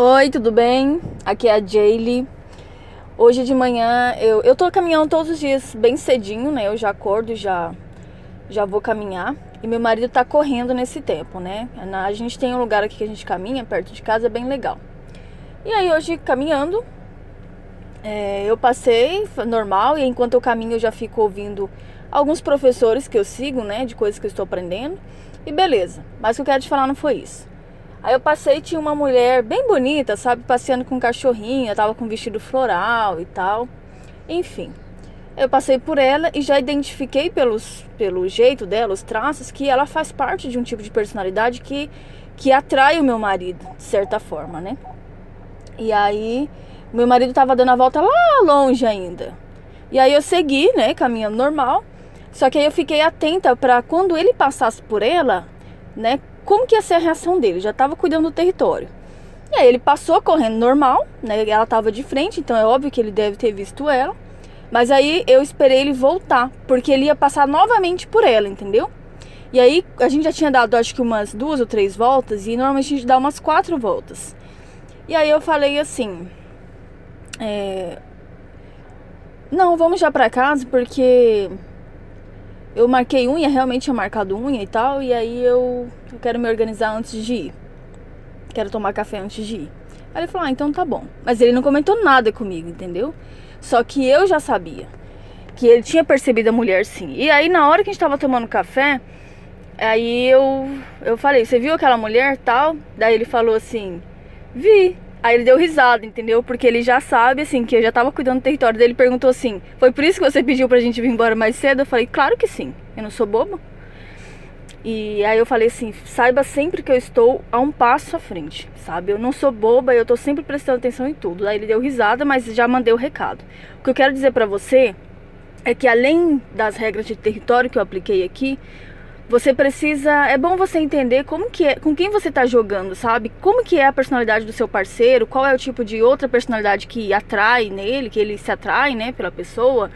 Oi, tudo bem? Aqui é a Jaylee. Hoje de manhã eu, eu tô caminhando todos os dias bem cedinho, né? Eu já acordo, já já vou caminhar. E meu marido tá correndo nesse tempo, né? A gente tem um lugar aqui que a gente caminha, perto de casa, é bem legal. E aí hoje caminhando, é, eu passei normal e enquanto eu caminho eu já fico ouvindo alguns professores que eu sigo, né? De coisas que eu estou aprendendo. E beleza. Mas o que eu quero te falar não foi isso. Aí eu passei tinha uma mulher bem bonita, sabe, passeando com um cachorrinho, tava com um vestido floral e tal. Enfim. Eu passei por ela e já identifiquei pelos, pelo jeito dela, os traços, que ela faz parte de um tipo de personalidade que, que atrai o meu marido, de certa forma, né? E aí, meu marido tava dando a volta lá longe ainda. E aí eu segui, né, caminhando normal. Só que aí eu fiquei atenta para quando ele passasse por ela, né, como que ia ser a reação dele? Já estava cuidando do território. E aí ele passou correndo normal, né? Ela estava de frente, então é óbvio que ele deve ter visto ela. Mas aí eu esperei ele voltar, porque ele ia passar novamente por ela, entendeu? E aí a gente já tinha dado acho que umas duas ou três voltas e normalmente a gente dá umas quatro voltas. E aí eu falei assim, é... não, vamos já para casa porque eu marquei unha, realmente tinha marcado unha e tal, e aí eu, eu quero me organizar antes de ir. Quero tomar café antes de ir. Aí ele falou: "Ah, então tá bom". Mas ele não comentou nada comigo, entendeu? Só que eu já sabia que ele tinha percebido a mulher sim. E aí na hora que a gente tava tomando café, aí eu eu falei: "Você viu aquela mulher tal?". Daí ele falou assim: "Vi". Aí ele deu risada, entendeu? Porque ele já sabe, assim, que eu já tava cuidando do território dele. Perguntou assim: Foi por isso que você pediu pra gente vir embora mais cedo? Eu falei: Claro que sim, eu não sou boba. E aí eu falei assim: Saiba sempre que eu estou a um passo à frente, sabe? Eu não sou boba, eu tô sempre prestando atenção em tudo. Aí ele deu risada, mas já mandei o recado. O que eu quero dizer pra você é que além das regras de território que eu apliquei aqui, você precisa, é bom você entender como que é, com quem você está jogando, sabe? Como que é a personalidade do seu parceiro, qual é o tipo de outra personalidade que atrai nele, que ele se atrai, né, pela pessoa,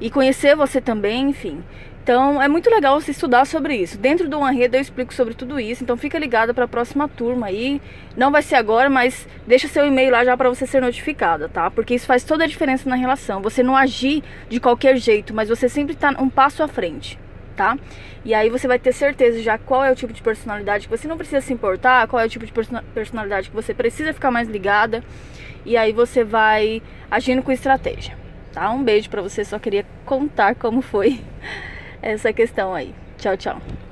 e conhecer você também, enfim. Então é muito legal você estudar sobre isso. Dentro do Anreda eu explico sobre tudo isso, então fica ligada para a próxima turma aí. Não vai ser agora, mas deixa seu e-mail lá já para você ser notificada, tá? Porque isso faz toda a diferença na relação. Você não agir de qualquer jeito, mas você sempre está um passo à frente tá? E aí você vai ter certeza já qual é o tipo de personalidade que você não precisa se importar, qual é o tipo de personalidade que você precisa ficar mais ligada. E aí você vai agindo com estratégia, tá? Um beijo para você, só queria contar como foi essa questão aí. Tchau, tchau.